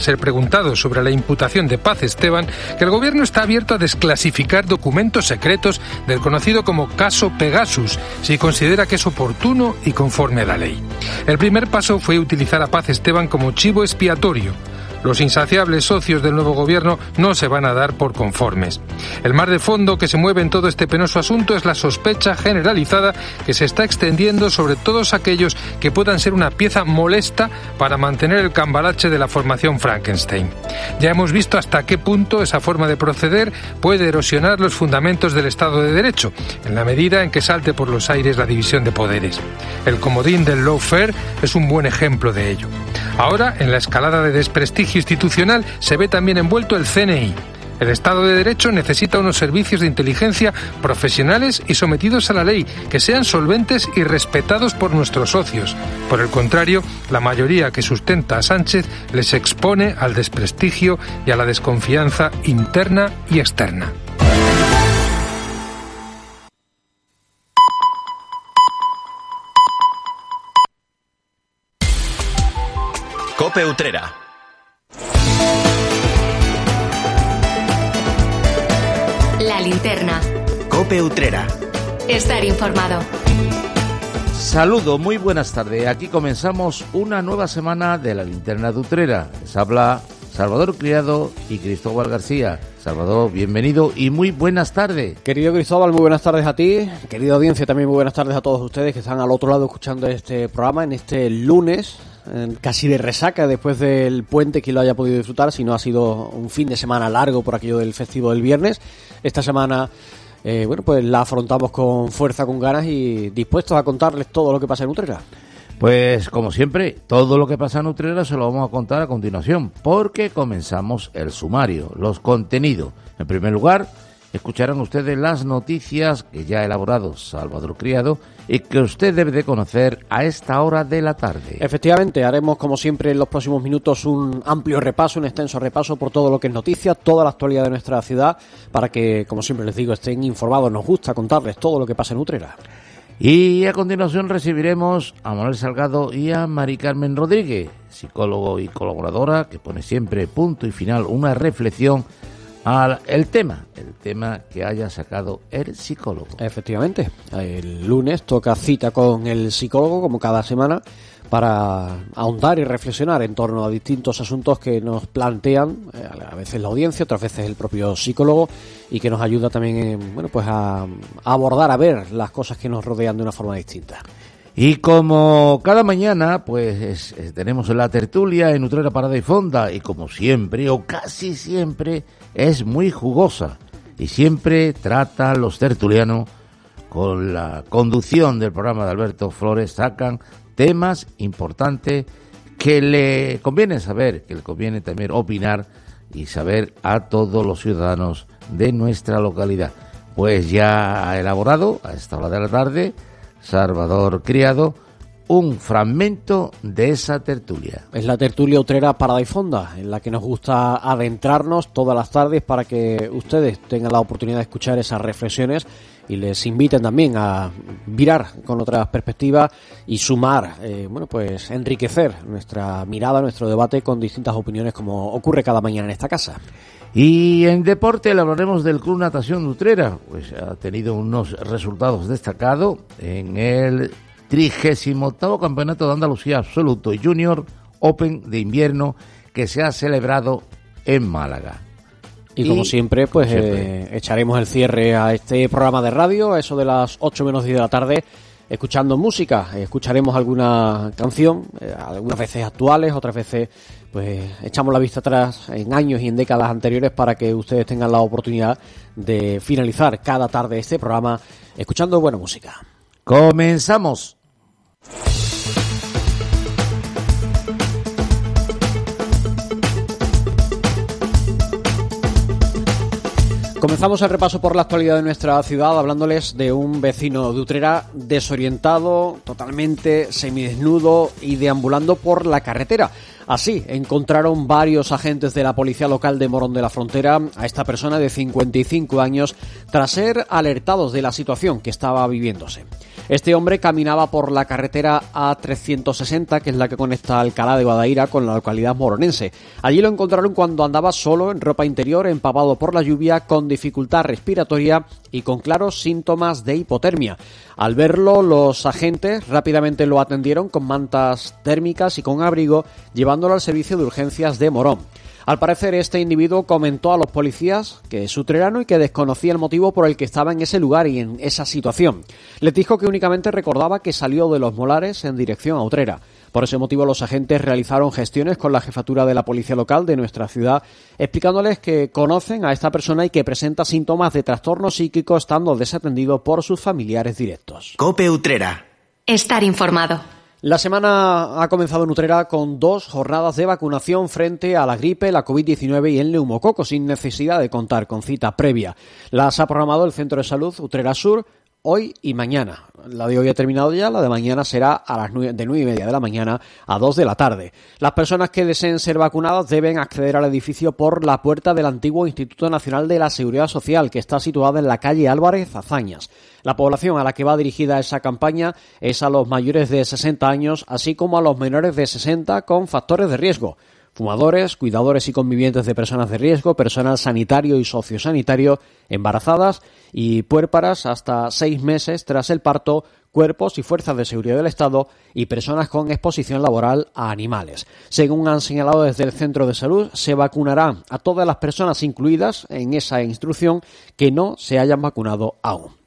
ser preguntado sobre la imputación de Paz Esteban que el gobierno está abierto a desclasificar documentos secretos del conocido como caso Pegasus si considera que es oportuno y conforme a la ley. El primer paso fue utilizar a Paz Esteban como chivo expiatorio los insaciables socios del nuevo gobierno no se van a dar por conformes. El mar de fondo que se mueve en todo este penoso asunto es la sospecha generalizada que se está extendiendo sobre todos aquellos que puedan ser una pieza molesta para mantener el cambalache de la formación Frankenstein. Ya hemos visto hasta qué punto esa forma de proceder puede erosionar los fundamentos del Estado de Derecho, en la medida en que salte por los aires la división de poderes. El comodín del lawfare es un buen ejemplo de ello. Ahora, en la escalada de desprestigio institucional se ve también envuelto el CNI. El Estado de Derecho necesita unos servicios de inteligencia profesionales y sometidos a la ley, que sean solventes y respetados por nuestros socios. Por el contrario, la mayoría que sustenta a Sánchez les expone al desprestigio y a la desconfianza interna y externa. Cope Utrera linterna. Cope Utrera. Estar informado. Saludo, muy buenas tardes. Aquí comenzamos una nueva semana de la linterna de Utrera. Les habla Salvador Criado y Cristóbal García. Salvador, bienvenido y muy buenas tardes. Querido Cristóbal, muy buenas tardes a ti. Querida audiencia, también muy buenas tardes a todos ustedes que están al otro lado escuchando este programa en este lunes, casi de resaca después del puente que lo haya podido disfrutar, si no ha sido un fin de semana largo por aquello del festivo del viernes. Esta semana, eh, bueno, pues la afrontamos con fuerza, con ganas y dispuestos a contarles todo lo que pasa en Utrera. Pues como siempre, todo lo que pasa en Utrera se lo vamos a contar a continuación, porque comenzamos el sumario, los contenidos. En primer lugar, escucharán ustedes las noticias que ya ha elaborado Salvador Criado y que usted debe de conocer a esta hora de la tarde. Efectivamente, haremos como siempre en los próximos minutos un amplio repaso, un extenso repaso por todo lo que es noticia, toda la actualidad de nuestra ciudad, para que, como siempre les digo, estén informados. Nos gusta contarles todo lo que pasa en Utrera. Y a continuación recibiremos a Manuel Salgado y a Mari Carmen Rodríguez, psicólogo y colaboradora, que pone siempre punto y final una reflexión al el tema, el tema que haya sacado el psicólogo. Efectivamente, el lunes toca cita con el psicólogo, como cada semana, para ahondar y reflexionar en torno a distintos asuntos que nos plantean eh, a veces la audiencia, otras veces el propio psicólogo y que nos ayuda también en, bueno, pues a, a abordar, a ver las cosas que nos rodean de una forma distinta. Y como cada mañana, pues es- es- tenemos la tertulia en Utrera Parada y Fonda, y como siempre, o casi siempre, es muy jugosa. Y siempre trata los tertulianos, con la conducción del programa de Alberto Flores, sacan temas importantes que le conviene saber, que le conviene también opinar y saber a todos los ciudadanos de nuestra localidad. Pues ya ha elaborado a esta hora de la tarde Salvador Criado un fragmento de esa tertulia. Es la tertulia utrera Parada y Fonda, en la que nos gusta adentrarnos todas las tardes para que ustedes tengan la oportunidad de escuchar esas reflexiones y les inviten también a virar con otras perspectivas y sumar, eh, bueno, pues enriquecer nuestra mirada, nuestro debate con distintas opiniones como ocurre cada mañana en esta casa. Y en deporte le hablaremos del Club Natación de Utrera, pues ha tenido unos resultados destacados en el 38 Campeonato de Andalucía Absoluto Junior Open de invierno que se ha celebrado en Málaga. Y, como siempre, pues como siempre. eh, echaremos el cierre a este programa de radio, a eso de las 8 menos 10 de la tarde, escuchando música. Escucharemos alguna canción, eh, algunas veces actuales, otras veces pues echamos la vista atrás en años y en décadas anteriores para que ustedes tengan la oportunidad de finalizar cada tarde este programa escuchando buena música. Comenzamos. Comenzamos el repaso por la actualidad de nuestra ciudad hablándoles de un vecino de Utrera desorientado, totalmente semidesnudo y deambulando por la carretera. Así encontraron varios agentes de la policía local de Morón de la Frontera a esta persona de 55 años tras ser alertados de la situación que estaba viviéndose. Este hombre caminaba por la carretera A360, que es la que conecta Alcalá de Guadaira con la localidad moronense. Allí lo encontraron cuando andaba solo en ropa interior, empapado por la lluvia, con dificultad respiratoria y con claros síntomas de hipotermia. Al verlo, los agentes rápidamente lo atendieron con mantas térmicas y con abrigo, llevándolo al servicio de urgencias de Morón. Al parecer, este individuo comentó a los policías que es utrerano y que desconocía el motivo por el que estaba en ese lugar y en esa situación. Les dijo que únicamente recordaba que salió de los molares en dirección a Utrera. Por ese motivo, los agentes realizaron gestiones con la jefatura de la policía local de nuestra ciudad, explicándoles que conocen a esta persona y que presenta síntomas de trastorno psíquico estando desatendido por sus familiares directos. Cope Utrera. Estar informado. La semana ha comenzado en Utrera con dos jornadas de vacunación frente a la gripe, la COVID-19 y el neumococo, sin necesidad de contar con cita previa. Las ha programado el Centro de Salud Utrera Sur hoy y mañana. La de hoy ha terminado ya, la de mañana será a las de nueve y media de la mañana a dos de la tarde. Las personas que deseen ser vacunadas deben acceder al edificio por la puerta del antiguo Instituto Nacional de la Seguridad Social, que está situada en la calle Álvarez Azañas. La población a la que va dirigida esa campaña es a los mayores de 60 años, así como a los menores de 60 con factores de riesgo fumadores, cuidadores y convivientes de personas de riesgo, personal sanitario y sociosanitario, embarazadas y puérparas hasta seis meses tras el parto, cuerpos y fuerzas de seguridad del Estado y personas con exposición laboral a animales. Según han señalado desde el centro de salud, se vacunará a todas las personas incluidas en esa instrucción que no se hayan vacunado aún.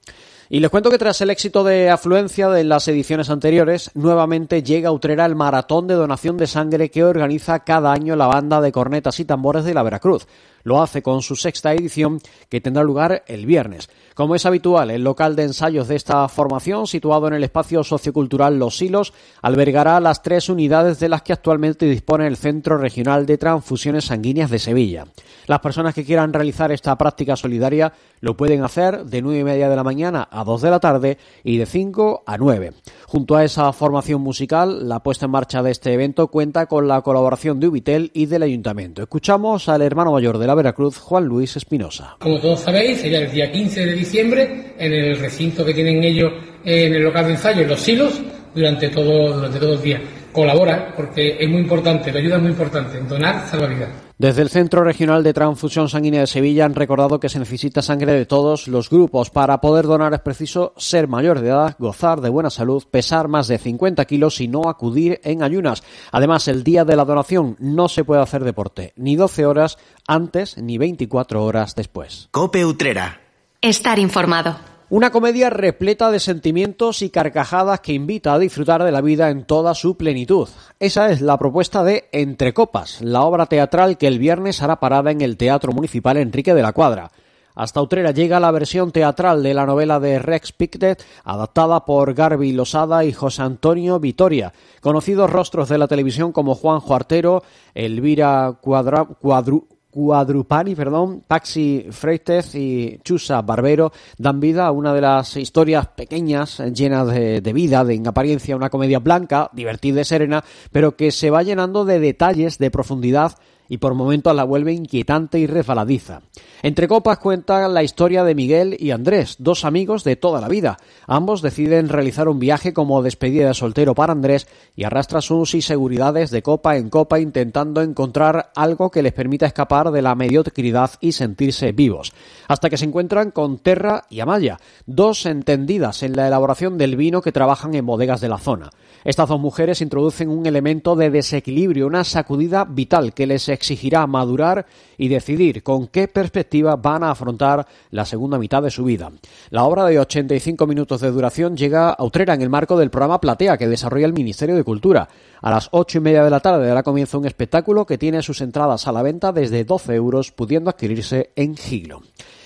Y les cuento que tras el éxito de afluencia de las ediciones anteriores, nuevamente llega a Utrera el maratón de donación de sangre que organiza cada año la banda de cornetas y tambores de la Veracruz. Lo hace con su sexta edición que tendrá lugar el viernes. Como es habitual, el local de ensayos de esta formación, situado en el espacio sociocultural Los Silos, albergará las tres unidades de las que actualmente dispone el Centro Regional de Transfusiones Sanguíneas de Sevilla. Las personas que quieran realizar esta práctica solidaria lo pueden hacer de nueve y media de la mañana a dos de la tarde y de 5 a 9. Junto a esa formación musical, la puesta en marcha de este evento cuenta con la colaboración de Ubitel y del Ayuntamiento. Escuchamos al hermano mayor de la Veracruz, Juan Luis Espinosa. Como todos sabéis, el día 15 de diciembre en el recinto que tienen ellos en el local de ensayo, en los silos, durante todo, durante todo el día. Colabora porque es muy importante, la ayuda es muy importante, donar salvavidas. Desde el Centro Regional de Transfusión Sanguínea de Sevilla han recordado que se necesita sangre de todos los grupos. Para poder donar es preciso ser mayor de edad, gozar de buena salud, pesar más de 50 kilos y no acudir en ayunas. Además, el día de la donación no se puede hacer deporte, ni 12 horas antes ni 24 horas después. Cope Utrera. Estar informado. Una comedia repleta de sentimientos y carcajadas que invita a disfrutar de la vida en toda su plenitud. Esa es la propuesta de Entre Copas, la obra teatral que el viernes hará parada en el Teatro Municipal Enrique de la Cuadra. Hasta Utrera llega la versión teatral de la novela de Rex Pickett, adaptada por Garby Losada y José Antonio Vitoria. Conocidos rostros de la televisión como Juan Juartero, Elvira Cuadra, Cuadru, Cuadrupani, perdón, Paxi Freites y Chusa Barbero dan vida a una de las historias pequeñas, llenas de, de, vida, de en apariencia una comedia blanca, divertida y serena, pero que se va llenando de detalles, de profundidad y por momentos la vuelve inquietante y resbaladiza. Entre copas cuenta la historia de Miguel y Andrés, dos amigos de toda la vida. Ambos deciden realizar un viaje como despedida de soltero para Andrés y arrastra sus inseguridades de copa en copa intentando encontrar algo que les permita escapar de la mediocridad y sentirse vivos. Hasta que se encuentran con Terra y Amaya, dos entendidas en la elaboración del vino que trabajan en bodegas de la zona. Estas dos mujeres introducen un elemento de desequilibrio, una sacudida vital que les exigirá madurar y decidir con qué perspectiva van a afrontar la segunda mitad de su vida. La obra de 85 minutos de duración llega a Utrera en el marco del programa Platea que desarrolla el Ministerio de Cultura. A las ocho y media de la tarde dará comienzo un espectáculo que tiene sus entradas a la venta desde 12 euros, pudiendo adquirirse en Gilo.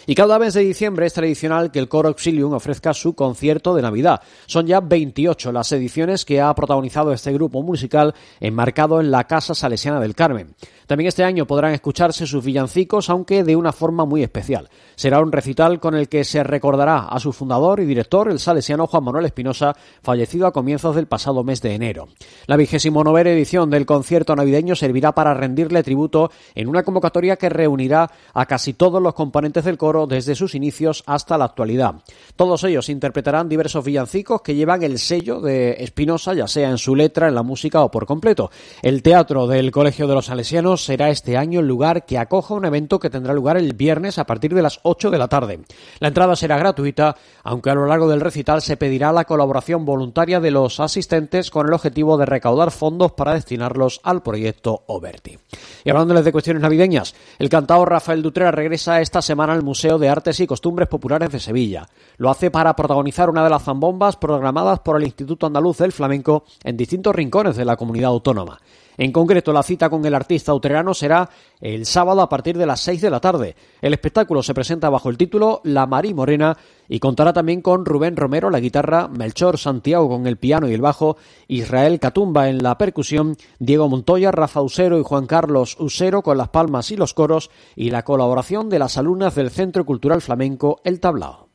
Y cada mes de diciembre es tradicional que el Coro Auxilium ofrezca su concierto de Navidad. Son ya 28 las ediciones que ha protagonizado este grupo musical enmarcado en la Casa Salesiana del Carmen. También este año podrán escucharse sus villancicos, aunque de una forma muy especial. Será un recital con el que se recordará a su fundador y director, el salesiano Juan Manuel Espinosa, fallecido a comienzos del pasado mes de enero. La vigésimo novena edición del concierto navideño servirá para rendirle tributo en una convocatoria que reunirá a casi todos los componentes del coro desde sus inicios hasta la actualidad. Todos ellos interpretarán diversos villancicos que llevan el sello de Espinosa, ya sea en su letra, en la música o por completo. El teatro del Colegio de los Salesianos será este año el lugar que acoja un evento que tendrá lugar el viernes a partir de las 8 de la tarde. La entrada será gratuita, aunque a lo largo del recital se pedirá la colaboración voluntaria de los asistentes con el objetivo de recaudar fondos para destinarlos al proyecto Oberti. Y hablándoles de cuestiones navideñas, el cantador Rafael Dutrera regresa esta semana al Museo de Artes y Costumbres Populares de Sevilla. Lo hace para protagonizar una de las zambombas programadas por el Instituto Andaluz del Flamenco en distintos rincones de la comunidad autónoma. En concreto, la cita con el artista utrerano será el sábado a partir de las 6 de la tarde. El espectáculo se presenta bajo el título La Mari Morena y contará también con Rubén Romero la guitarra, Melchor Santiago con el piano y el bajo, Israel Catumba en la percusión, Diego Montoya, Rafa Usero y Juan Carlos Usero con las palmas y los coros y la colaboración de las alumnas del Centro Cultural Flamenco El Tablao.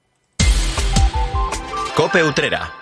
Cope Utrera.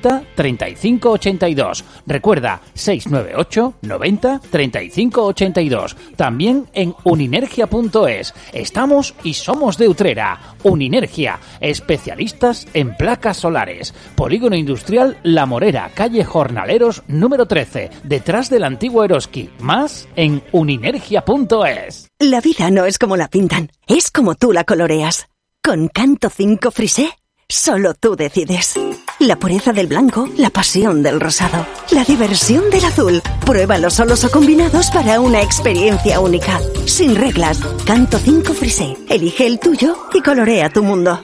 35 82. Recuerda 698 90 35 82. También en uninergia.es. Estamos y somos de Utrera. Uninergia, especialistas en placas solares. Polígono Industrial La Morera, calle Jornaleros número 13, detrás del antiguo Eroski. Más en uninergia.es. La vida no es como la pintan, es como tú la coloreas. Con Canto 5 Frisé, solo tú decides. La pureza del blanco, la pasión del rosado, la diversión del azul. Pruébalos solos o combinados para una experiencia única. Sin reglas. Canto 5 Frisé. Elige el tuyo y colorea tu mundo.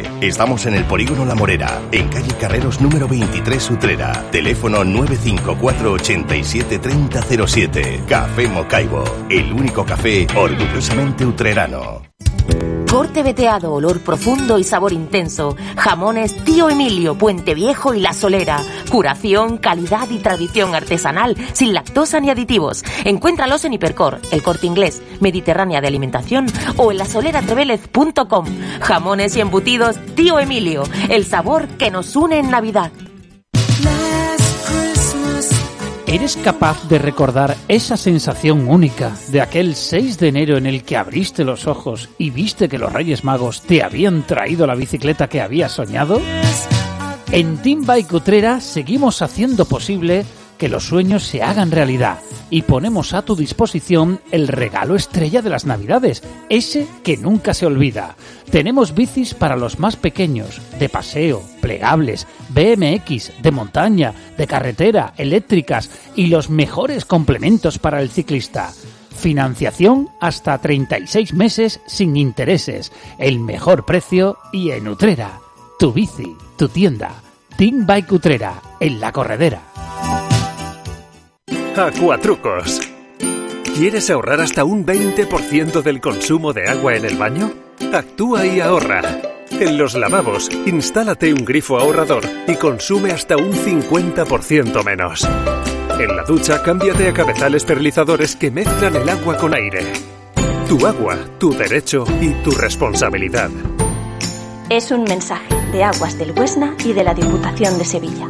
Estamos en el Polígono La Morera, en calle Carreros número 23 Utrera. Teléfono 954 87 3007. Café Mocaibo, el único café orgullosamente utrerano. Corte veteado, olor profundo y sabor intenso. Jamones Tío Emilio, Puente Viejo y La Solera. Curación, calidad y tradición artesanal, sin lactosa ni aditivos. Encuéntralos en Hipercor, el corte inglés, Mediterránea de Alimentación o en lasoleratrevélez.com. Jamones y embutidos Tío Emilio, el sabor que nos une en Navidad. ¿Eres capaz de recordar esa sensación única de aquel 6 de enero en el que abriste los ojos y viste que los Reyes Magos te habían traído la bicicleta que habías soñado? En Team Bike Utrera seguimos haciendo posible que los sueños se hagan realidad y ponemos a tu disposición el regalo estrella de las Navidades, ese que nunca se olvida. Tenemos bicis para los más pequeños, de paseo, plegables, BMX, de montaña, de carretera, eléctricas y los mejores complementos para el ciclista. Financiación hasta 36 meses sin intereses, el mejor precio y en Utrera. Tu bici, tu tienda. Team Bike Utrera, en la corredera. Acuatrucos. ¿Quieres ahorrar hasta un 20% del consumo de agua en el baño? Actúa y ahorra. En los lavabos, instálate un grifo ahorrador y consume hasta un 50% menos. En la ducha, cámbiate a cabezales perlizadores que mezclan el agua con aire. Tu agua, tu derecho y tu responsabilidad. Es un mensaje de Aguas del Huesna y de la Diputación de Sevilla.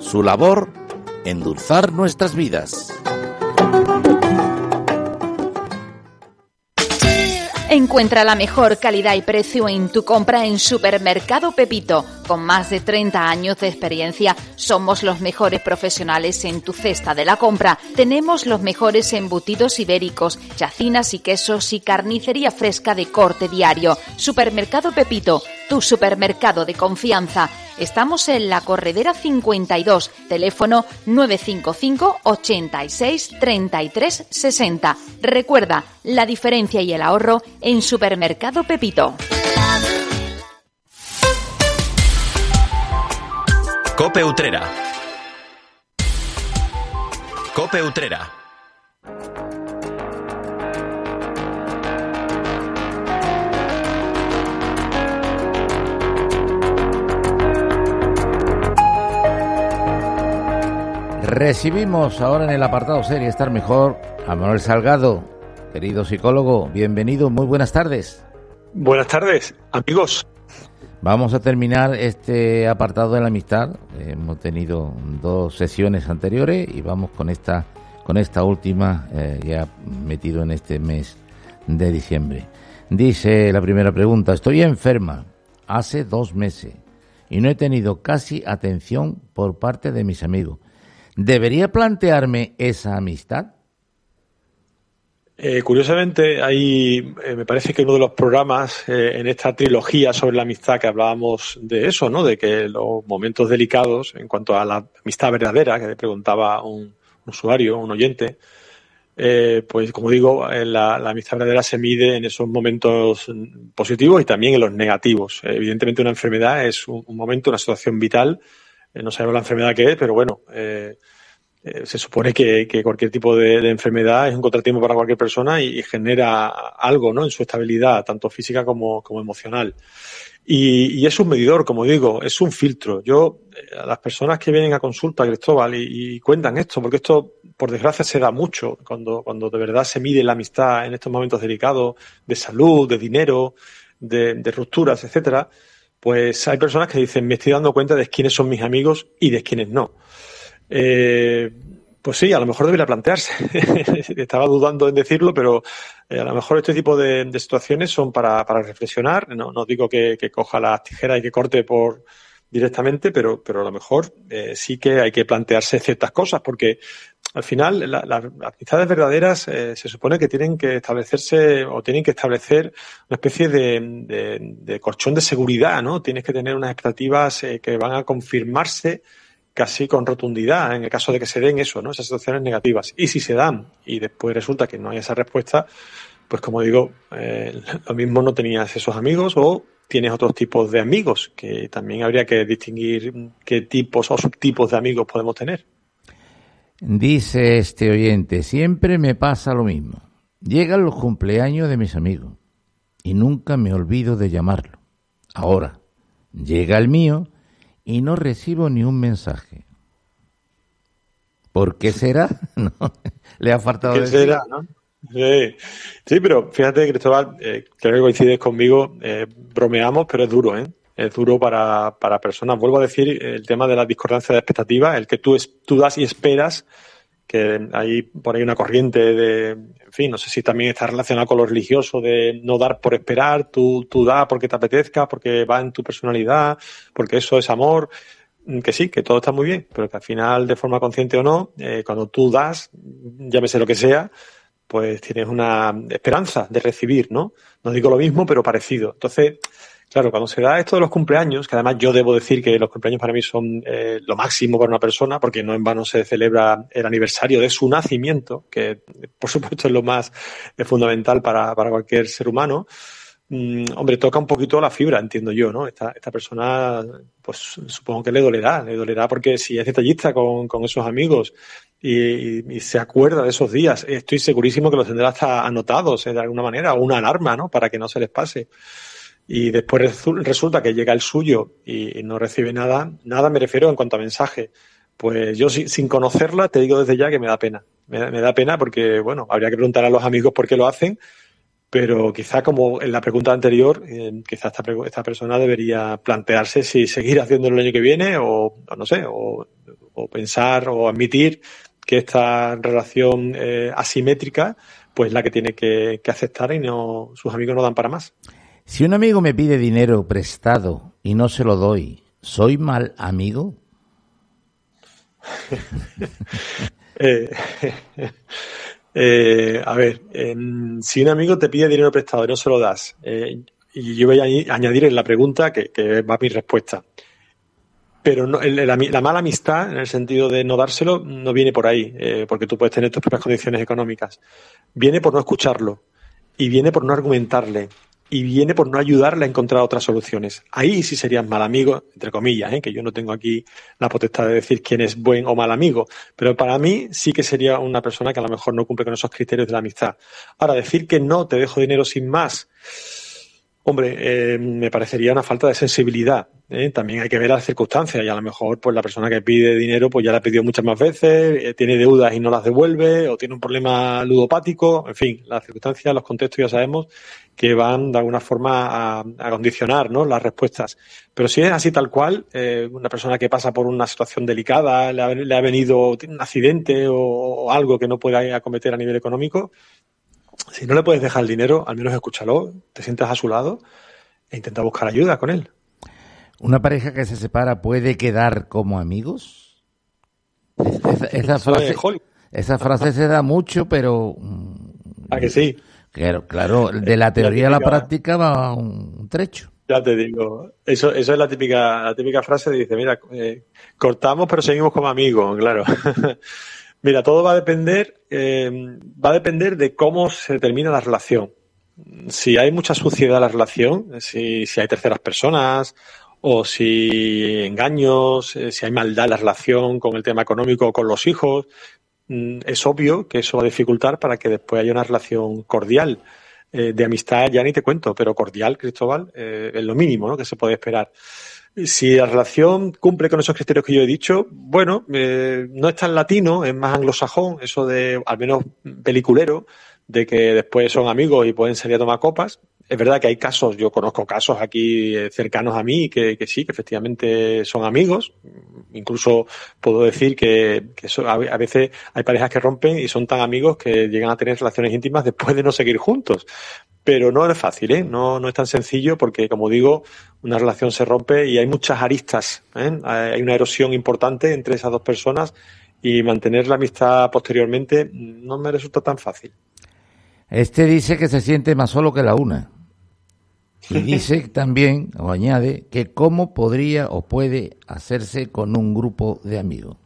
su labor, endulzar nuestras vidas. Encuentra la mejor calidad y precio en tu compra en Supermercado Pepito. Con más de 30 años de experiencia, somos los mejores profesionales en tu cesta de la compra. Tenemos los mejores embutidos ibéricos, chacinas y quesos y carnicería fresca de corte diario. Supermercado Pepito, tu supermercado de confianza. Estamos en la Corredera 52, teléfono 955 86 33 60. Recuerda, la diferencia y el ahorro en Supermercado Pepito. Cope Utrera. Cope Utrera. Recibimos ahora en el apartado serie Estar Mejor a Manuel Salgado, querido psicólogo. Bienvenido, muy buenas tardes. Buenas tardes, amigos. Vamos a terminar este apartado de la amistad. Hemos tenido dos sesiones anteriores y vamos con esta, con esta última eh, ya metido en este mes de diciembre. Dice la primera pregunta, estoy enferma hace dos meses y no he tenido casi atención por parte de mis amigos. ¿Debería plantearme esa amistad? Eh, curiosamente, hay, eh, me parece que uno de los programas eh, en esta trilogía sobre la amistad que hablábamos de eso, ¿no? De que los momentos delicados en cuanto a la amistad verdadera, que le preguntaba un, usuario, un oyente, pues como digo, la, amistad verdadera se mide en esos momentos positivos y también en los negativos. evidentemente, una enfermedad es un, un momento, una situación vital no sabemos la enfermedad que es, pero bueno, eh, se supone que, cualquier tipo de, enfermedad es un contratiempo para cualquier persona y, genera algo ¿no? en su estabilidad, tanto física como, emocional. Y, es un medidor, como digo, es un filtro. Yo, a las personas que vienen a consulta, Cristóbal, y, cuentan esto, porque esto, por desgracia, se da mucho cuando, cuando de verdad se mide la amistad en estos momentos delicados de salud, de dinero, de, de rupturas, etcétera pues hay personas que dicen, me estoy dando cuenta de quiénes son mis amigos y de quiénes no. Eh, pues sí, a lo mejor debería plantearse. Estaba dudando en decirlo, pero eh, a lo mejor este tipo de, situaciones son para, reflexionar. No, digo que, coja las tijeras y que corte por directamente, pero, pero a lo mejor eh, sí que hay que plantearse ciertas cosas, porque al final, las amistades verdaderas eh, se supone que tienen que establecerse o tienen que establecer una especie de, de, colchón de seguridad, ¿no? Tienes que tener unas expectativas eh, que van a confirmarse casi con rotundidad en el caso de que se den eso, ¿no? Esas situaciones negativas. Y si se dan y después resulta que no hay esa respuesta, pues como digo, eh, lo mismo no tenías esos amigos o tienes otros tipos de amigos, que también habría que distinguir qué tipos o subtipos de amigos podemos tener. Dice este oyente, siempre me pasa lo mismo. Llegan los cumpleaños de mis amigos y nunca me olvido de llamarlo. Ahora, llega el mío y no recibo ni un mensaje. ¿Por qué será? ¿No? Le ha faltado ¿Qué será, no? Sí. sí, pero fíjate, Cristóbal, eh, creo que coincides conmigo, eh, bromeamos, pero es duro, ¿eh? es duro para, para personas. Vuelvo a decir el tema de la discordancia de expectativas, el que tú, tú das y esperas, que hay por ahí una corriente de, en fin, no sé si también está relacionado con lo religioso, de no dar por esperar, tú, tú das porque te apetezca, porque va en tu personalidad, porque eso es amor que sí, que todo está muy bien, pero que al final, de forma consciente o no, eh, cuando tú das, llámese lo que sea, pues tienes una esperanza de recibir, ¿no? No digo lo mismo, pero parecido. Entonces, Claro, cuando se da esto de los cumpleaños, que además yo debo decir que los cumpleaños para mí son eh, lo máximo para una persona, porque no en vano se celebra el aniversario de su nacimiento, que por supuesto es lo más fundamental para, para cualquier ser humano. Mm, hombre, toca un poquito la fibra, entiendo yo, ¿no? Esta, esta persona, pues supongo que le dolerá, le dolerá porque si es detallista con, con esos amigos y, se acuerda de esos días, estoy segurísimo que los tendrá hasta anotados eh, de alguna manera, una alarma, ¿no? Para que no se les pase y después resulta que llega el suyo y no recibe nada, nada me refiero en cuanto a mensaje. Pues yo sin conocerla te digo desde ya que me da pena. Me, da- pena porque, bueno, habría que preguntar a los amigos por qué lo hacen, pero quizá como en la pregunta anterior, eh, quizá esta, esta persona debería plantearse si seguir haciéndolo el año que viene o, no sé, o, o pensar o admitir que esta relación eh, asimétrica pues la que tiene que, que aceptar y no sus amigos no dan para más. Si un amigo me pide dinero prestado y no se lo doy, ¿soy mal amigo? Eh, eh, a ver, em, si un amigo te pide dinero prestado y no se lo das, eh, y yo voy a añadir en la pregunta que, va mi respuesta. Pero no, la, la mala amistad, en el sentido de no dárselo, no viene por ahí, porque tú puedes tener tus propias condiciones económicas. Viene por no escucharlo, y viene por no argumentarle, y viene por no ayudarle a encontrar otras soluciones. Ahí sí serías mal amigo, entre comillas, ¿eh? que yo no tengo aquí la potestad de decir quién es buen o mal amigo, pero para mí sí que sería una persona que a lo mejor no cumple con esos criterios de la amistad. Ahora, decir que no, te dejo dinero sin más, Hombre, eh, me parecería una falta de sensibilidad. ¿eh? También hay que ver las circunstancias y a lo mejor pues la persona que pide dinero pues ya la ha pedido muchas más veces, eh, tiene deudas y no las devuelve o tiene un problema ludopático. En fin, las circunstancias, los contextos ya sabemos que van de alguna forma a, condicionar ¿no? las respuestas. Pero si es así tal cual, eh, una persona que pasa por una situación delicada, le ha, le ha venido tiene un accidente o, o algo que no pueda acometer a nivel económico, si no le puedes dejar el dinero, al menos escúchalo, te sientas a su lado e intenta buscar ayuda con él. ¿Una pareja que se separa puede quedar como amigos? Es- Esa, esa frase, esa frase se da mucho, pero mm, ¿A que sí? claro, claro, de la teoría a la típica- práctica va un trecho. Ya te digo, eso, eso es la típica, la típica frase dice, mira, eh, cortamos pero seguimos como amigos, claro. mira, todo va a depender, eh, va a depender de cómo se termina la relación. Si hay mucha suciedad en la relación, si, si hay terceras personas, o si engaños, eh, si hay maldad en la relación con el tema económico o con los hijos, mm, es obvio que eso va a dificultar para que después haya una relación cordial. Eh, de amistad ya ni te cuento, pero cordial, Cristóbal, es lo mínimo ¿no? que se puede esperar. Si la relación cumple con esos criterios que yo he dicho, bueno, eh, no es tan latino, es más anglosajón, eso de, al menos peliculero, de que después son amigos y pueden salir a tomar copas. Es verdad que hay casos, yo conozco casos aquí eh, cercanos a mí que, que sí, que efectivamente son amigos. Incluso puedo decir que, a veces hay parejas que rompen y son tan amigos que llegan a tener relaciones íntimas después de no seguir juntos. Pero no es fácil, ¿eh? No, no es tan sencillo porque, como digo, una relación se rompe y hay muchas aristas. ¿eh? Hay una erosión importante entre esas dos personas y mantener la amistad posteriormente no me resulta tan fácil. Este dice que se siente más solo que la una. Y dice también, o añade, que cómo podría o puede hacerse con un grupo de amigos.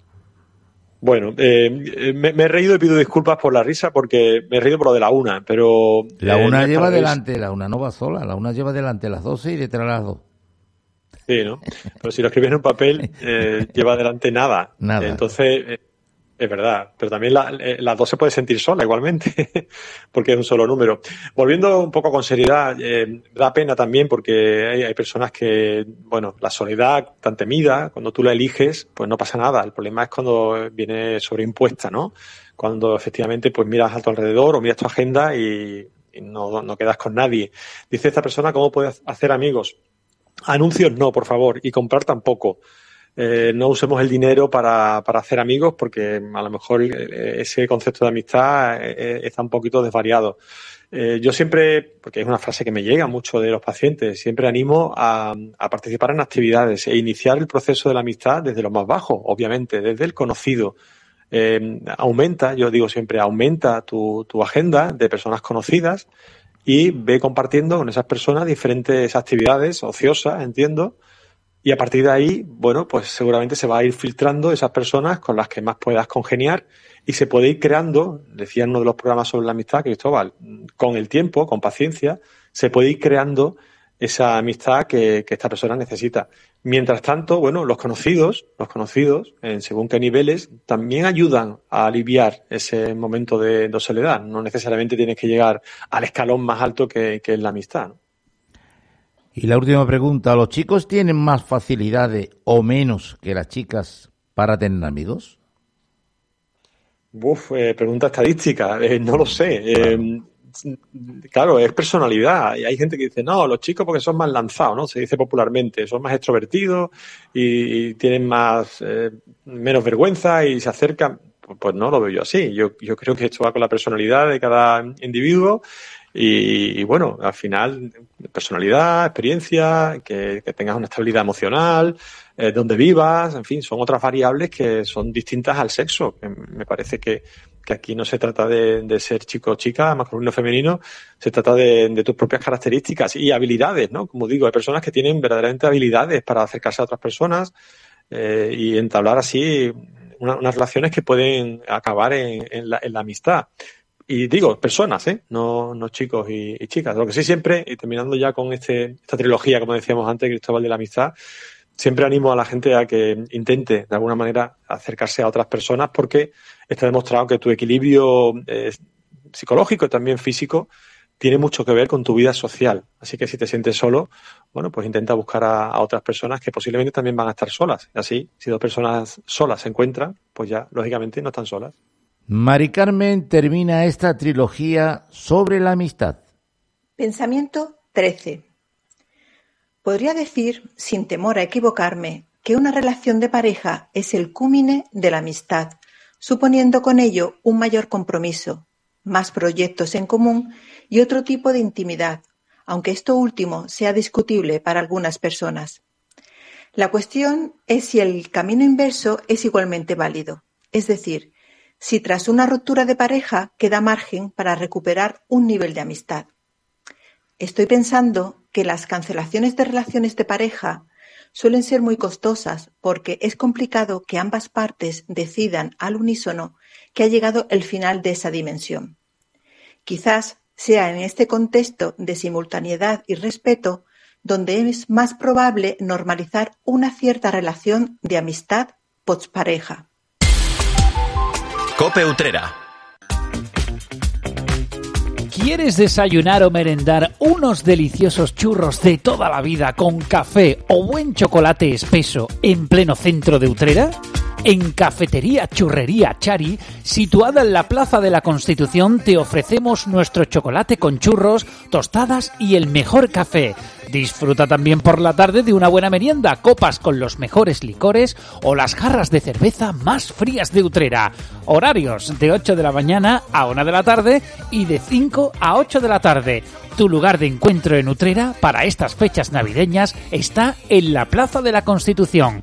Bueno, eh, me, me he reído y pido disculpas por la risa porque me he reído por lo de la una, pero... La eh, una lleva adelante, la una no va sola, la una lleva adelante las doce y detrás las dos. Sí, ¿no? Pero si lo escribes en un papel, eh, lleva adelante nada. Nada. Entonces, eh, es verdad. Pero también la, eh, dos se puede sentir sola igualmente, porque es un solo número. Volviendo un poco con seriedad, eh, da pena también porque hay, personas que, bueno, la soledad tan temida, cuando tú la eliges, pues no pasa nada. El problema es cuando viene sobreimpuesta, ¿no? Cuando efectivamente pues miras a tu alrededor o miras tu agenda y, y no, no quedas con nadie. Dice esta persona, ¿cómo puedes hacer amigos? Anuncios no, por favor, y comprar tampoco. Eh, no usemos el dinero para, para hacer amigos porque a lo mejor eh, ese concepto de amistad eh, eh, está un poquito desvariado. Yo siempre, porque es una frase que me llega mucho de los pacientes, siempre animo a, a participar en actividades e iniciar el proceso de la amistad desde lo más bajo, obviamente, desde el conocido. Aumenta, yo digo siempre, aumenta tu, tu agenda de personas conocidas y ve compartiendo con esas personas diferentes actividades ociosas, entiendo, y a partir de ahí, bueno, pues seguramente se va a ir filtrando esas personas con las que más puedas congeniar y se puede ir creando, decía en uno de los programas sobre la amistad, Cristóbal, con el tiempo, con paciencia, se puede ir creando esa amistad que, que esta persona necesita. Mientras tanto, bueno, los conocidos, los conocidos, en según qué niveles, también ayudan a aliviar ese momento de, soledad. No necesariamente tienes que llegar al escalón más alto que, es la amistad. Y la última pregunta, ¿los chicos tienen más facilidades o menos que las chicas para tener amigos? Uf, eh, pregunta estadística, eh, no lo sé. Eh, claro, es personalidad. Y hay gente que dice, no, los chicos porque son más lanzados, ¿no? Se dice popularmente, son más extrovertidos y, tienen más, eh, menos vergüenza y se acercan. Pues, pues no lo veo yo así. Yo, yo creo que esto va con la personalidad de cada individuo y, bueno, al final, personalidad, experiencia, que, tengas una estabilidad emocional, eh, donde vivas, en fin, son otras variables que son distintas al sexo. Me parece que, que aquí no se trata de, de ser chico o chica, masculino o femenino, se trata de, de tus propias características y habilidades, ¿no? Como digo, hay personas que tienen verdaderamente habilidades para acercarse a otras personas eh, y entablar así una- unas relaciones que pueden acabar en, en la, en la amistad. Y digo, personas, ¿eh? No, no chicos y, chicas. Lo que sí siempre, y terminando ya con este, esta trilogía, como decíamos antes, Cristóbal de la Amistad, siempre animo a la gente a que intente, de alguna manera, acercarse a otras personas porque está demostrado que tu equilibrio eh, psicológico y también físico tiene mucho que ver con tu vida social. Así que si te sientes solo, bueno, pues intenta buscar a, a otras personas que posiblemente también van a estar solas. Así, si dos personas solas se encuentran, pues ya, lógicamente, no están solas. Mari Carmen termina esta trilogía sobre la amistad. Pensamiento 13. Podría decir, sin temor a equivocarme, que una relación de pareja es el cúmine de la amistad, suponiendo con ello un mayor compromiso, más proyectos en común y otro tipo de intimidad, aunque esto último sea discutible para algunas personas. La cuestión es si el camino inverso es igualmente válido, es decir, si tras una ruptura de pareja queda margen para recuperar un nivel de amistad. Estoy pensando que las cancelaciones de relaciones de pareja suelen ser muy costosas porque es complicado que ambas partes decidan al unísono que ha llegado el final de esa dimensión. Quizás sea en este contexto de simultaneidad y respeto donde es más probable normalizar una cierta relación de amistad postpareja. Cope Utrera. ¿Quieres desayunar o merendar unos deliciosos churros de toda la vida con café o buen chocolate espeso en pleno centro de Utrera? En Cafetería Churrería Chari, situada en la Plaza de la Constitución, te ofrecemos nuestro chocolate con churros, tostadas y el mejor café. Disfruta también por la tarde de una buena merienda, copas con los mejores licores o las jarras de cerveza más frías de Utrera. Horarios de 8 de la mañana a 1 de la tarde y de 5 a 8 de la tarde. Tu lugar de encuentro en Utrera para estas fechas navideñas está en la Plaza de la Constitución.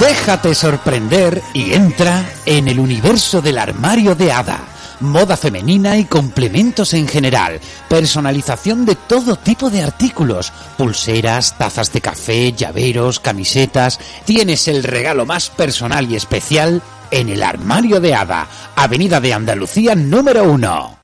Déjate sorprender y entra en el universo del armario de hada. Moda femenina y complementos en general. Personalización de todo tipo de artículos. Pulseras, tazas de café, llaveros, camisetas. Tienes el regalo más personal y especial en el armario de hada. Avenida de Andalucía número 1.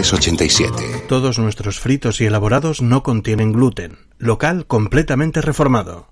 87. Todos nuestros fritos y elaborados no contienen gluten. Local completamente reformado.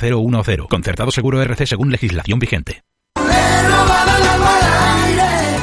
V0010. Concertado seguro RC según legislación vigente.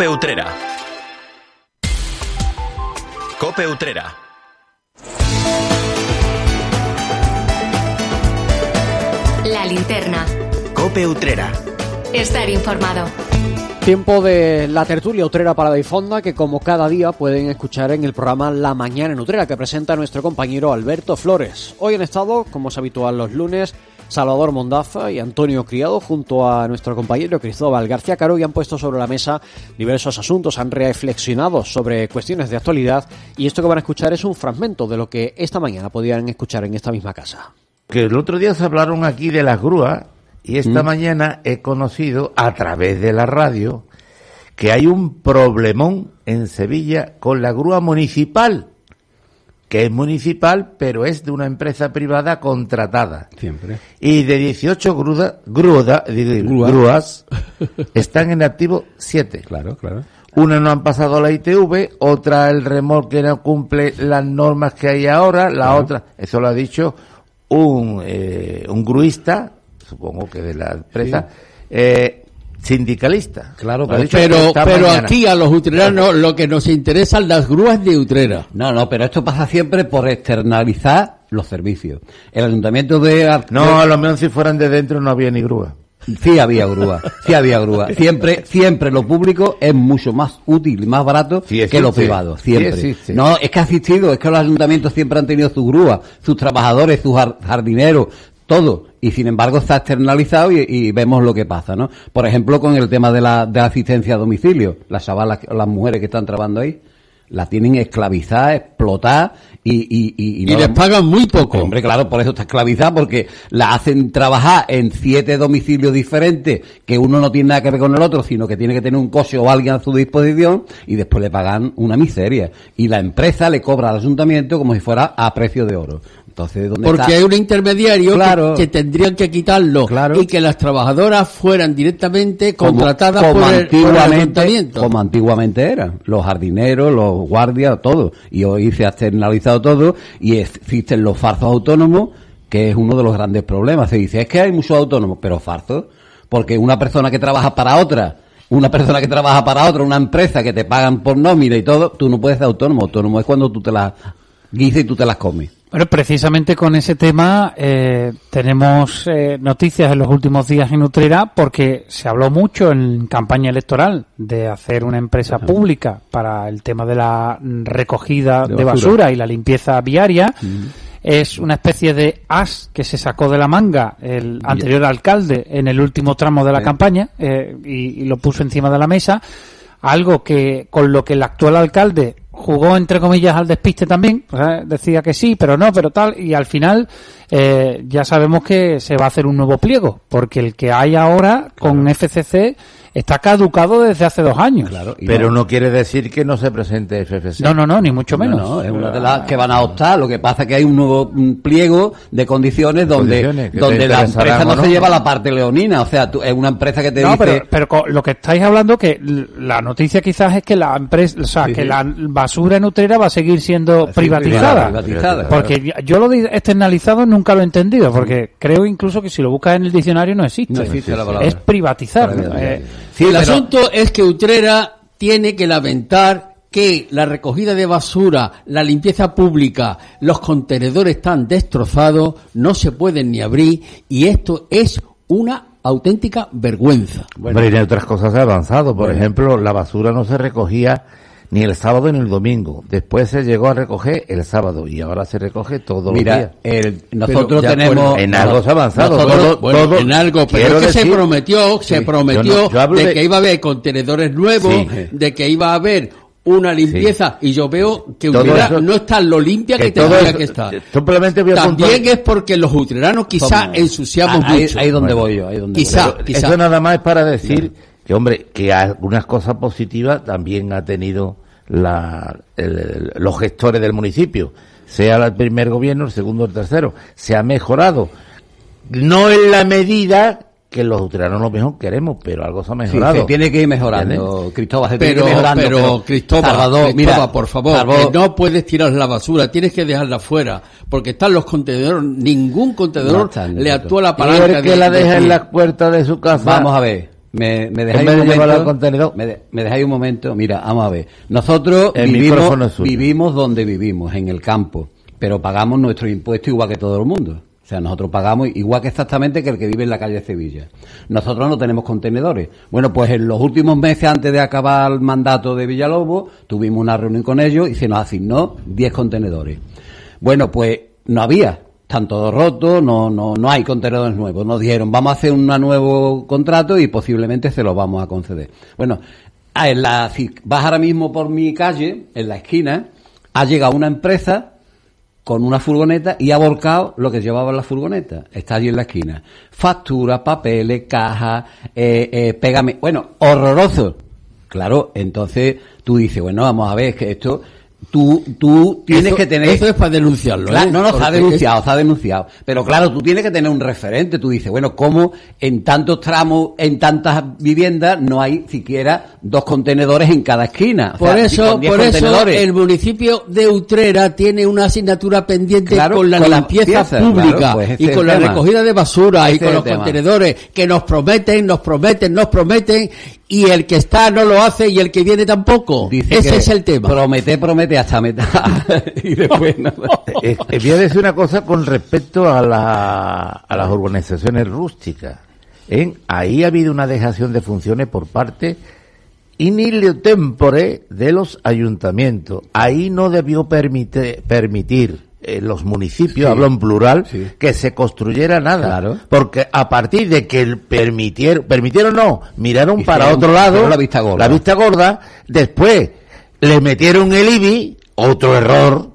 Cope Utrera. Cope Utrera. La linterna. Cope Utrera. Estar informado. Tiempo de la tertulia Utrera para y Fonda que como cada día pueden escuchar en el programa La Mañana en Utrera que presenta nuestro compañero Alberto Flores. Hoy han estado, como es habitual los lunes, Salvador Mondaza y Antonio Criado junto a nuestro compañero Cristóbal García Caro y han puesto sobre la mesa diversos asuntos, han reflexionado sobre cuestiones de actualidad y esto que van a escuchar es un fragmento de lo que esta mañana podían escuchar en esta misma casa. Que el otro día se hablaron aquí de las grúas y esta Mm. mañana he conocido a través de la radio que hay un problemón en Sevilla con la grúa municipal, que es municipal, pero es de una empresa privada contratada. Siempre. Y de 18 gruda- gruda- grúas están en activo 7. Claro, claro. Una no han pasado la ITV, otra el remolque no cumple las normas que hay ahora, la Claro. otra, eso lo ha dicho un, eh, un gruista, supongo que de la empresa, eh, sindicalista. Claro, pero, pero mañana. aquí a los utreranos lo que nos interesan las grúas de Utrera. No, no, pero esto pasa siempre por externalizar los servicios. El ayuntamiento de... Ar- No, a lo mejor si fueran de dentro no había ni grúa. Sí había grúa, sí había grúa. Siempre, siempre lo público es mucho más útil y más barato que existe. lo privado, siempre. Sí existe. No, es que ha existido, es que los ayuntamientos siempre han tenido su grúa, sus trabajadores, sus jar- jardineros, todo. Y sin embargo está externalizado y, y vemos lo que pasa, ¿no? Por ejemplo, con el tema de la, de la asistencia a domicilio. Las chavalas, las mujeres que están trabajando ahí, la tienen esclavizada, explotada y, y, y, Y no les la- pagan muy poco. Hombre, claro, por eso está esclavizada, porque la hacen trabajar en siete domicilios diferentes, que uno no tiene nada que ver con el otro, sino que tiene que tener un coche o alguien a su disposición, y después le pagan una miseria. Y la empresa le cobra al ayuntamiento como si fuera a precio de oro. Entonces, ¿dónde Porque está? hay un intermediario que- Claro. que, tendrían que quitarlo y que las trabajadoras fueran directamente contratadas como por, el, por el antiguamente, ayuntamiento. como antiguamente eran, los jardineros, los guardias, todo. Y hoy se ha externalizado todo y existen los farzos autónomos, que es uno de los grandes problemas. Se dice, es que hay muchos autónomos, pero farzos, porque una persona que trabaja para otra, una persona que trabaja para otra, una empresa que te pagan por nómina y todo, tú no puedes ser autónomo. Autónomo es cuando tú te las guisas y tú te las comes. Bueno, precisamente con ese tema eh, tenemos eh, noticias en los últimos días en Utrera porque se habló mucho en campaña electoral de hacer una empresa pública para el tema de la recogida De de basura. basura y la limpieza viaria. Es una especie de as que se sacó de la manga el anterior alcalde en el último tramo de la campaña eh, y, y lo puso encima de la mesa. Algo que con lo que el actual alcalde jugó entre comillas al despiste también, o sea, decía que sí, pero no, pero tal, y al final eh, ya sabemos que se va a hacer un nuevo pliego, porque el que hay ahora con FCC está caducado desde hace dos años. Pero no quiere decir que no se presente FFC. No, no, no, ni mucho No, menos. no, es una de las que van a optar. Lo que pasa es que hay un nuevo pliego de condiciones donde, Condiciones donde la empresa no, se lleva la parte leonina. O sea, tú- es una empresa que te No, dice... pero, pero lo que estáis hablando que la noticia quizás es que la empresa, o sea, Sí, que sí. la basura en Utrera va a seguir siendo privatizada. privatizada, Porque yo- yo lo de externalizado nunca lo he entendido, porque creo incluso que si lo buscas en el diccionario no existe. No existe la palabra. Es privatizar. Eh, Sí, el asunto es que Utrera tiene que lamentar que la recogida de basura, la limpieza pública, los contenedores están destrozados, no se pueden ni abrir y esto es una auténtica vergüenza. Hombre, y en otras cosas ha avanzado. Por ejemplo, la basura no se recogía ni el sábado ni el domingo. Después se llegó a recoger el sábado y ahora se recoge todos Mira, los días. el- nosotros tenemos... En algo se ha avanzado. Nosotros- todo- bueno, todo- en algo, pero es que se decir- prometió, se Sí, prometió yo no- yo de, de- que iba a haber contenedores nuevos, Sí. de que iba a haber una limpieza y yo veo que Utrera eso- no está lo limpia que, que tendría que estar. Simplemente voy a También puntual- es porque los utreranos quizá Somos- ensuciamos ahí, mucho. ahí donde Bueno. voy yo, ahí donde Quizá, voy quizá. Eso nada más es para decir que, hombre, que algunas cosas positivas también ha tenido la, el- los gestores del municipio, sea el primer gobierno, el segundo, el tercero. Se ha mejorado. No en la medida que los utreranos lo mejor queremos, pero algo se ha Sí, mejorado. se tiene que ir mejorando, ¿Entiendes? Cristóbal, se tiene Pero, que ir mejorando. pero, Cristóbal, Salvador, Cristóbal, mira, por favor, Salvador, que no puedes tirar la basura, tienes que dejarla fuera, porque están los contenedores, ningún contenedor le actúa la Y palanca. el que de- la de deja en ti. la puerta de su casa. Vamos a ver. Me, me dejáis un momento. contenedor. Me, de- me dejáis un momento. Mira, vamos a ver. Nosotros El vivimos, vivimos donde vivimos, en el campo, pero pagamos nuestro impuesto igual que todo el mundo. O sea, nosotros pagamos igual que exactamente que el que vive en la calle Sevilla. Nosotros no tenemos contenedores. Bueno, pues en los últimos meses antes de acabar el mandato de Villalobos, tuvimos una reunión con ellos y se nos asignó 10 contenedores. Bueno, pues no había. Están todos rotos, no, no, no hay contenedores nuevos. Nos dijeron, vamos a hacer un nuevo contrato y posiblemente se los vamos a conceder. Bueno, ah, en la, si vas ahora mismo por mi calle, en la esquina, ha llegado una empresa con una furgoneta y ha volcado lo que llevaba en la furgoneta. Está allí en la esquina. Facturas, papeles, cajas, eh, eh, pégame. Bueno, horroroso. Claro, entonces tú dices, bueno, vamos a ver, que esto, tú, tú tienes Eso- que tener... Eso es para denunciarlo. Claro, ¿eh? no, no, se ha Porque denunciado, se ha denunciado. Pero claro, tú tienes que tener un referente. Tú dices, bueno, ¿cómo en tantos tramos, en tantas viviendas, no hay siquiera dos contenedores en cada esquina? O Por sea, eso, por eso el municipio de Utrera tiene una asignatura pendiente Claro, con la con la limpieza pública claro, pues y es con la tema. recogida de basura y con es los tema. contenedores que nos prometen, nos prometen, nos prometen y el que está no lo hace y el que viene tampoco. Dice Ese es el tema. Promete, promete hasta meter. y después no. Eh, eh, voy a decir una cosa con respecto a, la, a las organizaciones rústicas. ¿eh? Ahí ha habido una dejación de funciones por parte in illo tempore de los ayuntamientos. Ahí no debió permite- permitir eh, los municipios, Sí. hablo en plural, Sí. que se construyera nada. Claro. Porque a partir de que el permitieron, permitieron no, miraron para otro lado, la vista gorda. la vista gorda, después le metieron el IBI, otro error,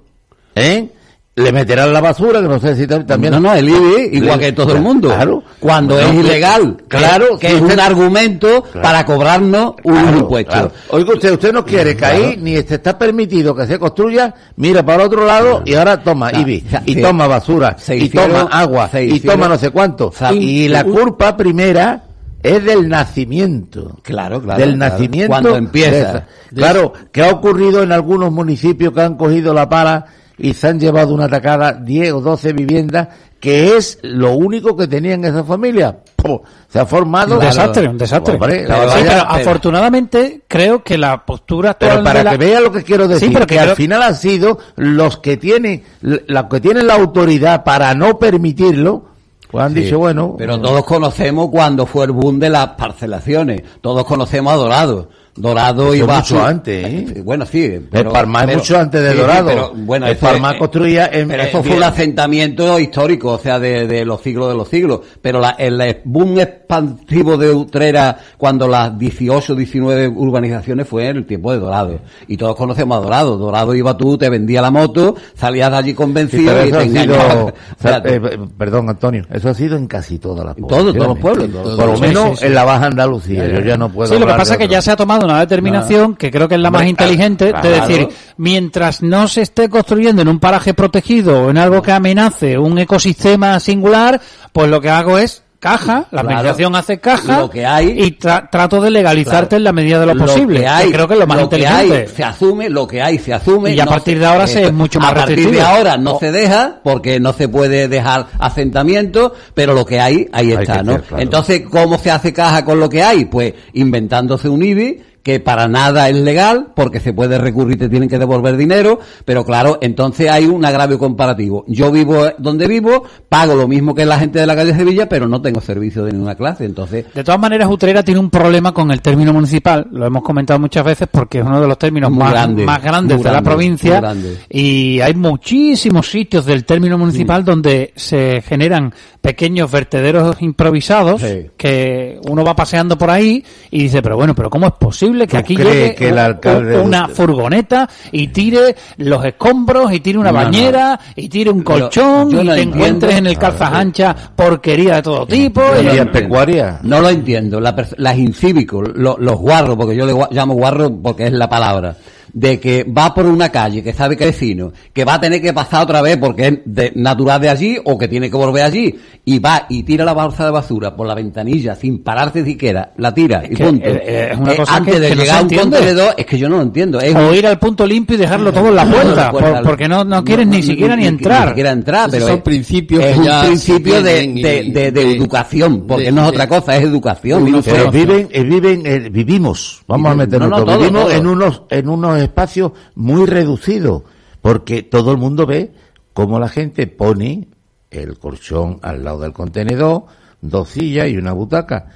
¿eh? Le meterán la basura, que no sé si tam- también... No, no, el IBI, igual que todo el mundo. Claro. Cuando es ilegal. Claro. Que, es un argumento Claro. para cobrarnos un Claro, impuesto. claro. Oiga usted, usted no quiere ahí ni este está permitido que se construya, mira para el otro lado y ahora toma IBI, y se- toma basura, se y toma agua, se y toma no sé cuánto. y la culpa primera es del nacimiento. Claro, claro, Del claro. nacimiento. Cuando empieza. Claro, que ha ocurrido en algunos municipios que han cogido la pala y se han llevado una atacada 10 o 12 viviendas, que es lo único que tenían esa familia. ¡Pum! Se ha formado... Un desastre, un desastre. Hombre, Sí, la pero afortunadamente creo que la postura actual pero para de la- que vea lo que quiero decir, Sí, pero que que al final han sido los que tienen, la que tienen la autoridad para no permitirlo, pues han Sí, dicho, bueno, Pero todos conocemos cuando fue el boom de las parcelaciones. Todos conocemos a Dorado. Dorado Eso iba mucho a- antes, ¿eh? Bueno, sí. el Parma es mucho antes de sí, sí, Dorado. pero, bueno, el Parma construía en, pero en- eso fue un asentamiento histórico, o sea, de, de los siglos de los siglos. Pero la, el boom expansivo de Utrera, cuando las 18, 19 urbanizaciones fue en el tiempo de Dorado. Y todos conocemos a Dorado. Dorado iba tú, te vendía la moto, salías de allí Sí, convencido pero y te ha sido, engañaba. o sea, eh, eh, perdón Antonio, eso ha sido en casi todas las todos, todos los pueblos. Por lo Sí, menos sí, sí. en la Baja Andalucía, yo ya no puedo Sí, lo que pasa es que ya se ha tomado una determinación que creo que es la más inteligente claro. de decir, mientras no se esté construyendo en un paraje protegido o en algo que amenace un ecosistema singular, pues lo que hago es caja, la Claro. administración hace caja Lo que hay- y tra- trato de legalizarte Claro. en la medida de lo Lo posible. que hay, que creo que es lo más lo que inteligente. hay se asume, lo que hay se asume. Y a no partir se- de ahora se es mucho más A partir de ahora no O- se deja, porque no se puede dejar asentamiento, pero lo que hay, ahí Hay está, que ¿no? claro. Entonces, ¿cómo se hace caja con lo que hay? Pues inventándose un IBI, que para nada es legal, porque se puede recurrir, te tienen que devolver dinero, pero claro, entonces hay un agravio comparativo. Yo vivo donde vivo, pago lo mismo que la gente de la calle Sevilla, pero no tengo servicio de ninguna clase, entonces De todas maneras, Utrera tiene un problema con el término municipal. Lo hemos comentado muchas veces porque es uno de los términos más, grande, más grandes de la provincia. Y hay muchísimos sitios del término municipal donde se generan pequeños vertederos improvisados Sí. que uno va paseando por ahí y dice, pero bueno, pero ¿cómo es posible que ¿Tú aquí llegue que el un- alcalde una de- furgoneta y tire los escombros y tire una No, no. bañera y tire un colchón y te entiendo. encuentres en el calzas ancha porquería de todo tipo? Y- no ¿Y en pecuaria? No lo entiendo. La las incívicos, lo- los guarros, porque yo le gua- llamo guarro porque es la palabra, de que va por una calle que sabe que es vecino, que va a tener que pasar otra vez porque es de, natural de allí o que tiene que volver allí, y va y tira la bolsa de basura por la ventanilla sin pararse siquiera, la tira y punto. es una cosa antes que- de que no se llegar a un entiende. contenedor, es que yo no lo entiendo. Es o ir al punto limpio y dejarlo todo en la puerta, por- puerta. porque no, no quieres ni siquiera ni entrar. Ni siquiera entrar, pero Esos son es, principios es un principio de, de, de- de de- educación, porque de- no es otra cosa, es educación. Pero viven, eh, viven, eh, vivimos, vamos a meternos, no, no, todos, todo, vivimos todo. en unos, en unos espacios muy reducidos, porque todo el mundo ve cómo la gente pone el colchón al lado del contenedor, dos sillas y una butaca.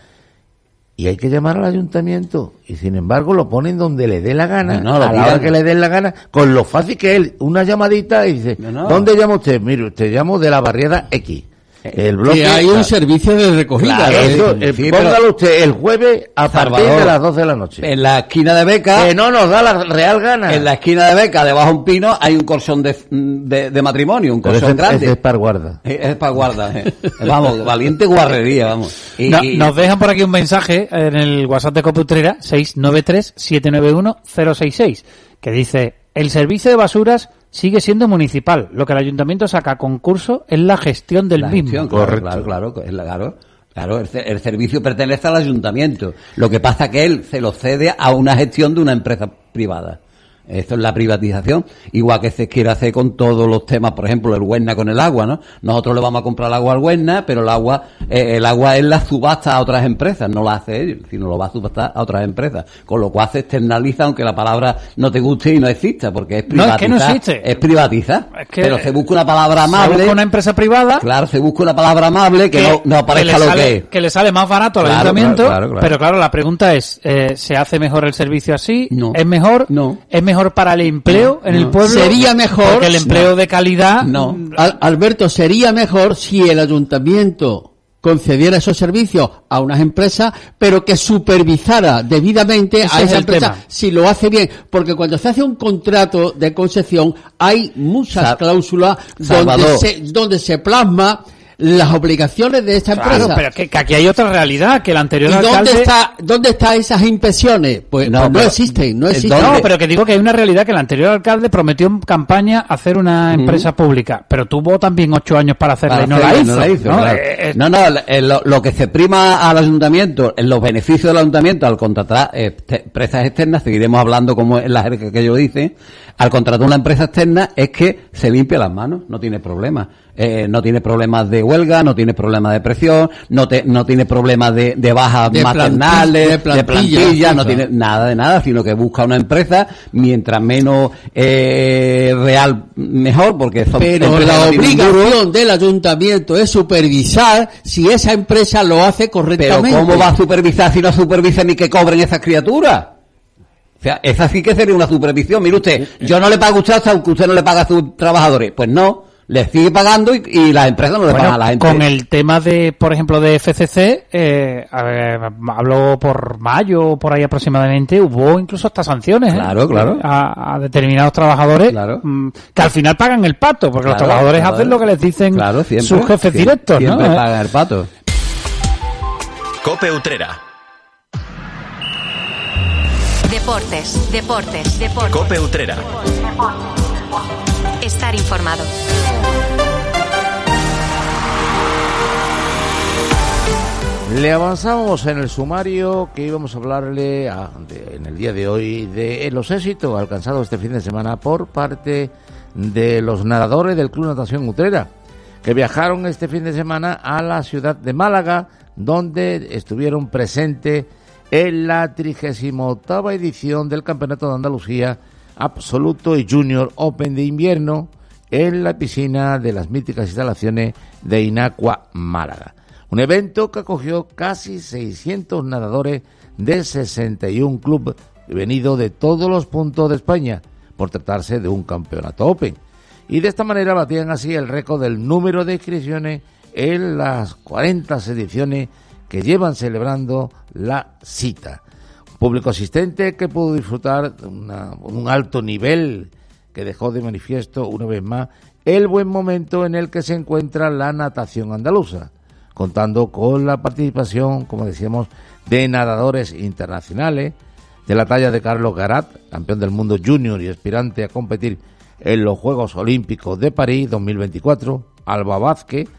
Y hay que llamar al ayuntamiento. Y sin embargo lo ponen donde le dé la gana, No, no, lo a la hora que le dé la gana, con lo fácil que es. Una llamadita y dice, No, no. ¿dónde llama usted? Mire, usted llamo de la barriada X. El bloque que hay un servicio de recogida. Claro, ¿eh? Eso, eh, sí, póngalo usted el jueves a partir de las 12 de la noche. En la esquina de Beca, Que no nos da la real gana. en la esquina de Beca, debajo de un pino, hay un colchón de, de, de matrimonio, un colchón ese- grande. ese es para guarda. Eh, Es para guardar. eh. Vamos, valiente guarrería, vamos. Y- No- y- nos dejan por aquí un mensaje en el WhatsApp de Coputrera 693-791-066 que dice el servicio de basuras sigue siendo municipal. Lo que el ayuntamiento saca a concurso es la gestión del La mismo. gestión, claro, claro, claro, claro. Claro, el, el servicio pertenece al ayuntamiento. Lo que pasa que él se lo cede a una gestión de una empresa privada. Esto es la privatización, igual que se quiere hacer con todos los temas, por ejemplo, el Huerna con el agua, ¿no? Nosotros le vamos a comprar el agua al Huerna, pero el agua, eh, el agua es la subasta a otras empresas, no la hace él, sino lo va a subastar a otras empresas. Con lo cual se externaliza, aunque la palabra no te guste y no exista, porque es No, es que privatizar. no existe. Es privatizar. Es que- pero se busca una palabra Se amable. busca una empresa privada Claro, se busca una palabra amable que, no, no aparezca lo sale, que es. que le sale más barato al Claro, ayuntamiento, claro, claro, claro. pero claro, la pregunta es, eh, ¿se hace mejor el servicio así? No. ¿Es mejor? No. ¿Es mejor para el empleo en el pueblo? Sería mejor- Porque el empleo No. de calidad... No. Al- Alberto, sería mejor si el ayuntamiento concediera esos servicios a unas empresas, pero que supervisara debidamente Ese a es esa el empresa tema. si lo hace bien, porque cuando se hace un contrato de concesión hay muchas cláusulas donde se, donde se plasma las obligaciones de esta Claro, empresa. pero que, que aquí hay otra realidad, que el anterior ¿Y dónde alcalde... está dónde están esas inspecciones? Pues No, pues no, pero- existen, no ¿en existen. No, pero que digo que hay una realidad que el anterior alcalde prometió en campaña hacer una empresa pública, pero tuvo también ocho años para hacerla Para y no la hacerlo, hizo. no la hizo, ¿no? claro. Eh, eh, No, no, lo, lo que se prima al ayuntamiento, en los beneficios del ayuntamiento al contratar eh, empresas externas, seguiremos hablando como es la jerga que yo dice, al contratar una empresa externa es que se limpia las manos, no tiene problemas. Eh, no tiene problemas de huelga, no tiene problemas de presión, no, te, no tiene problemas de, de bajas De maternales, de de plantilla, plantilla, sí, no tiene nada de nada, sino que busca una empresa, mientras menos eh, real, mejor, porque son Pero la obligación del ayuntamiento es supervisar si esa empresa lo hace Pero correctamente. ¿cómo va a supervisar si no supervisa ni que cobren esas criaturas? O sea, esa sí que sería una supervisión. Mire usted, yo no le pago a usted hasta que usted no le paga a sus trabajadores. Pues no, le sigue pagando y, y las empresas no le Bueno, pagan a la gente. con el tema de, por ejemplo, de FCC, eh, ver, hablo por mayo, por ahí aproximadamente, hubo incluso hasta sanciones. ¿eh? Claro, claro. A, a determinados trabajadores mm, que al final pagan el pato, porque los Claro, trabajadores claro. hacen lo que les dicen Claro, siempre, sus jefes siempre, directos, siempre ¿no? pagan el pato. Cope Utrera. Deportes, deportes, deportes. Cope Utrera. Estar informado. Le avanzamos en el sumario que íbamos a hablarle a- de- en el día de hoy de los éxitos alcanzados este fin de semana por parte de los nadadores del Club Natación Utrera, que viajaron este fin de semana a la ciudad de Málaga, donde estuvieron presentes en la 38 edición del Campeonato de Andalucía Absoluto y Junior Open de invierno en la piscina de las míticas instalaciones de Inacua, Málaga. Un evento que acogió casi 600 nadadores de 61 clubes venidos de todos los puntos de España, por tratarse de un campeonato Open. Y de esta manera batían así el récord del número de inscripciones en las 40 ediciones que llevan celebrando la cita. Un público asistente que pudo disfrutar de una- un alto nivel que dejó de manifiesto una vez más el buen momento en el que se encuentra la natación andaluza, contando con la participación, como decíamos, de nadadores internacionales, de la talla de Carlos Garat, campeón del mundo junior y aspirante a competir en los Juegos Olímpicos de París 2024, Alba Vázquez,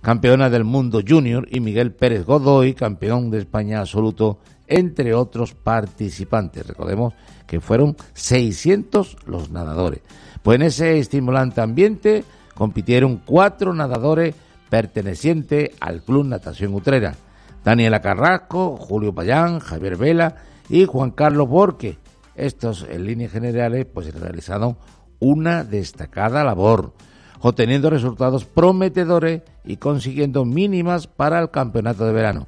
campeona del mundo junior, y Miguel Pérez Godoy, campeón de España absoluto, entre otros participantes. Recordemos que fueron 600 los nadadores. Pues en ese estimulante ambiente compitieron cuatro nadadores pertenecientes al Club Natación Utrera. Daniela Carrasco, Julio Payán, Javier Vela y Juan Carlos Borque. Estos, en líneas generales, pues realizaron una destacada labor, obteniendo resultados prometedores y consiguiendo mínimas para el campeonato de verano.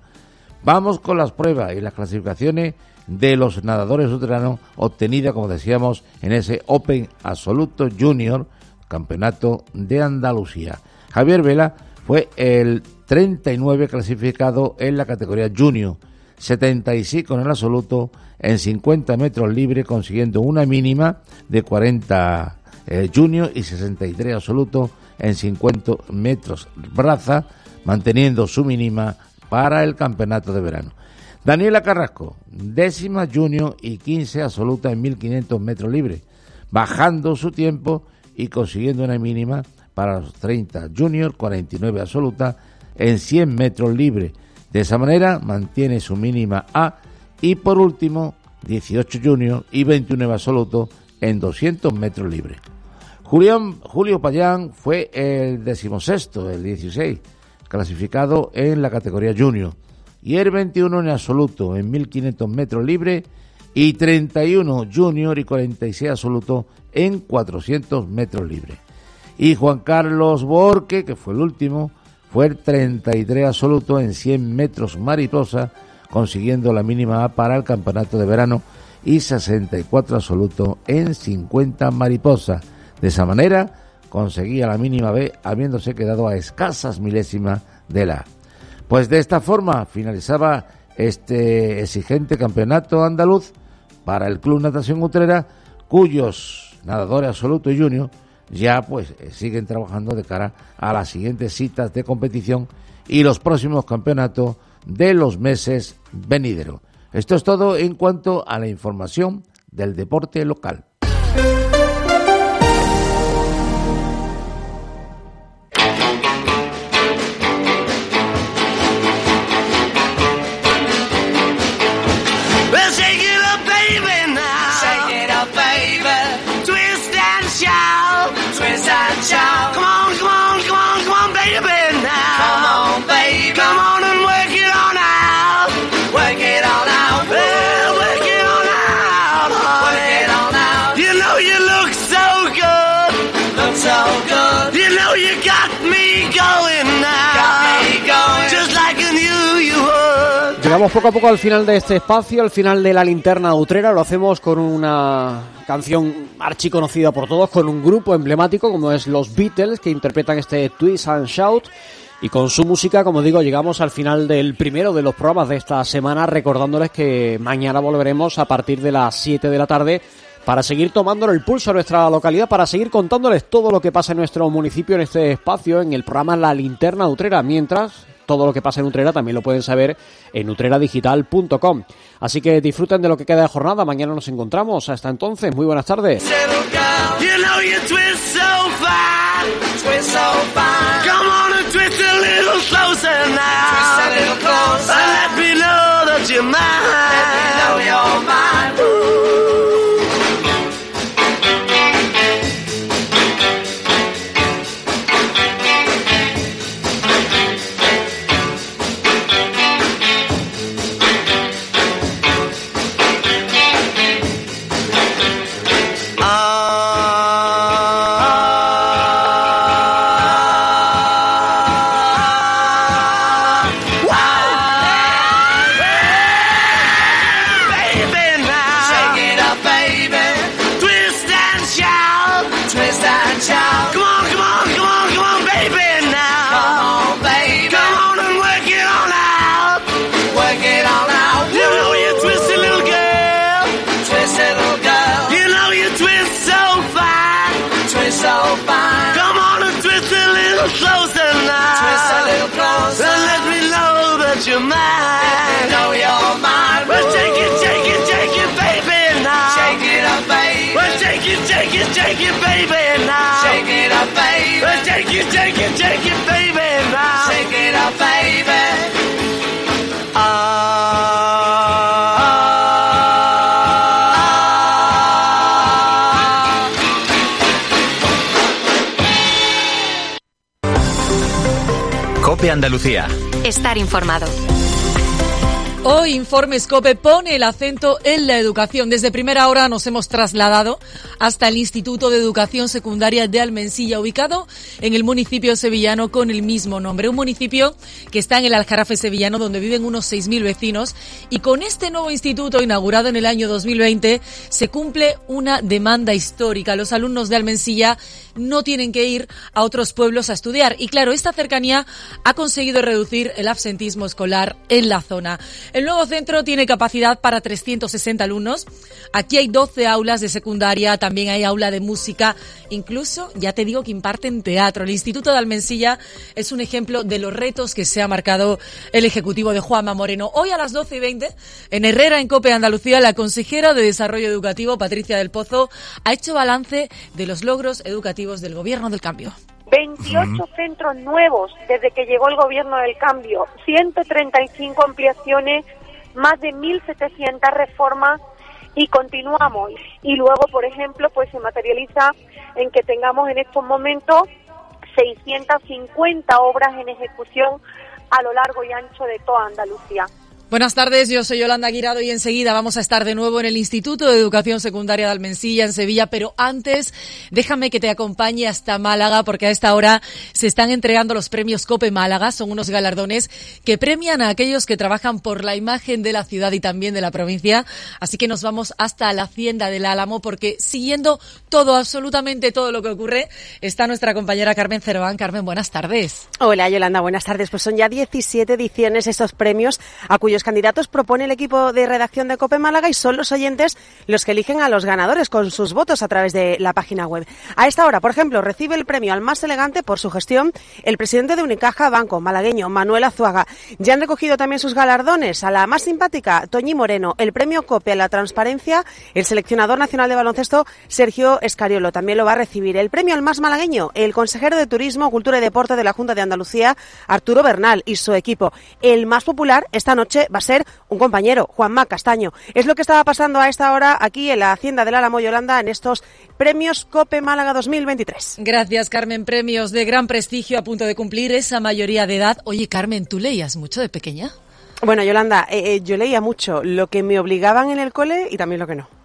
Vamos con las pruebas y las clasificaciones de los nadadores uteranos obtenidas, como decíamos, en ese Open Absoluto Junior, campeonato de Andalucía. Javier Vela fue el 39 clasificado en la categoría Junior, 76 con el absoluto en 50 metros libre, consiguiendo una mínima de 40 eh, Junior y 63 absoluto en 50 metros braza, manteniendo su mínima para el campeonato de verano. Daniela Carrasco, décima junior y 15 absoluta en 1500 metros libres, bajando su tiempo y consiguiendo una mínima para los 30 junior, 49 absoluta en 100 metros libres. De esa manera mantiene su mínima A y por último 18 junior y 29 absoluto en 200 metros. Julián, Julio Payán fue el decimosexto, el 16, clasificado en la categoría junior y el 21 en absoluto en 1500 metros libres y 31 junior y 46 absoluto en 400 metros libres. Y Juan Carlos Borque, que fue el último, fue el 33 absoluto en 100 metros mariposa, consiguiendo la mínima para el campeonato de verano y 64 absoluto en 50 mariposa. De esa manera conseguía la mínima B, habiéndose quedado a escasas milésimas de la. Pues de esta forma finalizaba este exigente campeonato andaluz para el Club Natación Utrera, cuyos nadadores absoluto y junior ya pues eh, siguen trabajando de cara a las siguientes citas de competición y los próximos campeonatos de los meses venideros. Esto es todo en cuanto a la información del deporte local. Llegamos poco a poco al final de este espacio, al final de la linterna utrera. Lo hacemos con una canción archiconocida por todos, con un grupo emblemático como es los Beatles, que interpretan este Twist and Shout. Y con su música, como digo, llegamos al final del primero de los programas de esta semana, recordándoles que mañana volveremos a partir de las 7 de la tarde para seguir tomándole el pulso a nuestra localidad, para seguir contándoles todo lo que pasa en nuestro municipio en este espacio, en el programa La Linterna Utrera, mientras todo lo que pasa en Utrera también lo pueden saber en utreradigital.com. Así que disfruten de lo que queda de jornada, mañana nos encontramos, hasta entonces, muy buenas tardes. Shake it, baby now. Shake it up, baby. Well, shake it, shake it, shake it, baby now. Shake it up, baby. Cope Andalucía. Estar informado. Hoy Informe Scope pone el acento en la educación. Desde primera hora nos hemos trasladado hasta el Instituto de Educación Secundaria de Almensilla, ubicado en el municipio sevillano con el mismo nombre. Un municipio que está en el Aljarafe sevillano, donde viven unos 6.000 vecinos. Y con este nuevo instituto, inaugurado en el año 2020, se cumple una demanda histórica. Los alumnos de Almensilla no tienen que ir a otros pueblos a estudiar. Y claro, esta cercanía ha conseguido reducir el absentismo escolar en la zona. El nuevo centro tiene capacidad para 360 alumnos. Aquí hay 12 aulas de secundaria, también hay aula de música, incluso, ya te digo que imparten teatro. El Instituto de Almensilla es un ejemplo de los retos que se ha marcado el Ejecutivo de Juanma Moreno. Hoy a las 12 y 20, en Herrera, en Cope Andalucía, la consejera de Desarrollo Educativo, Patricia del Pozo, ha hecho balance de los logros educativos del Gobierno del Cambio. 28 centros nuevos desde que llegó el gobierno del cambio, 135 ampliaciones, más de 1.700 reformas y continuamos. Y luego, por ejemplo, pues se materializa en que tengamos en estos momentos 650 obras en ejecución a lo largo y ancho de toda Andalucía. Buenas tardes, yo soy Yolanda Guirado y enseguida vamos a estar de nuevo en el Instituto de Educación Secundaria de Almensilla, en Sevilla, pero antes déjame que te acompañe hasta Málaga porque a esta hora se están entregando los premios COPE Málaga, son unos galardones que premian a aquellos que trabajan por la imagen de la ciudad y también de la provincia, así que nos vamos hasta la Hacienda del Álamo porque siguiendo todo, absolutamente todo lo que ocurre, está nuestra compañera Carmen Cerván. Carmen, buenas tardes. Hola Yolanda, buenas tardes. Pues son ya 17 ediciones estos premios a cuyos candidatos propone el equipo de redacción de Cope Málaga y son los oyentes los que eligen a los ganadores con sus votos a través de la página web. A esta hora, por ejemplo, recibe el premio al más elegante por su gestión el presidente de Unicaja Banco malagueño, Manuel Azuaga. Ya han recogido también sus galardones a la más simpática, Toñi Moreno, el premio Cope a la transparencia, el seleccionador nacional de baloncesto, Sergio Escariolo, también lo va a recibir. El premio al más malagueño, el consejero de Turismo, Cultura y Deporte de la Junta de Andalucía, Arturo Bernal y su equipo. El más popular esta noche va a ser un compañero, Juanma Castaño. Es lo que estaba pasando a esta hora aquí en la Hacienda del Álamo Yolanda en estos premios COPE Málaga 2023. Gracias, Carmen. Premios de gran prestigio a punto de cumplir esa mayoría de edad. Oye, Carmen, ¿tú leías mucho de pequeña? Bueno, Yolanda, eh, eh, yo leía mucho lo que me obligaban en el cole y también lo que no.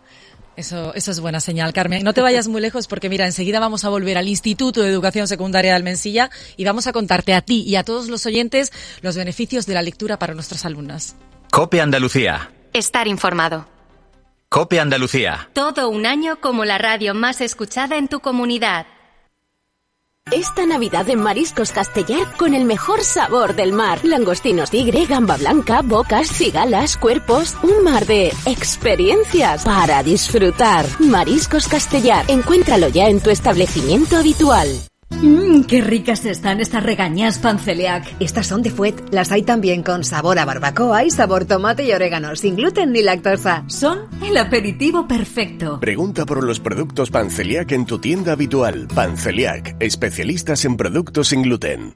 Eso, eso es buena señal, Carmen. No te vayas muy lejos porque, mira, enseguida vamos a volver al Instituto de Educación Secundaria de Almensilla y vamos a contarte a ti y a todos los oyentes los beneficios de la lectura para nuestras alumnas. Cope Andalucía. Estar informado. Cope Andalucía. Todo un año como la radio más escuchada en tu comunidad. Esta Navidad en Mariscos Castellar con el mejor sabor del mar. Langostinos tigre, gamba blanca, bocas, cigalas, cuerpos. Un mar de experiencias para disfrutar. Mariscos Castellar. Encuéntralo ya en tu establecimiento habitual. Mmm, qué ricas están estas regañas panceliac. Estas son de Fuet. Las hay también con sabor a barbacoa y sabor tomate y orégano, sin gluten ni lactosa. Son el aperitivo perfecto. Pregunta por los productos Panceliac en tu tienda habitual. Panceliac, especialistas en productos sin gluten.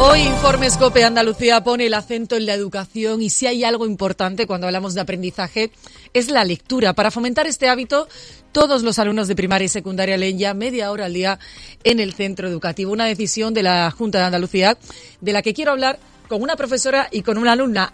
Hoy Informes Cope Andalucía pone el acento en la educación y si hay algo importante cuando hablamos de aprendizaje es la lectura. Para fomentar este hábito, todos los alumnos de primaria y secundaria leen ya media hora al día en el centro educativo. Una decisión de la Junta de Andalucía de la que quiero hablar con una profesora y con una alumna.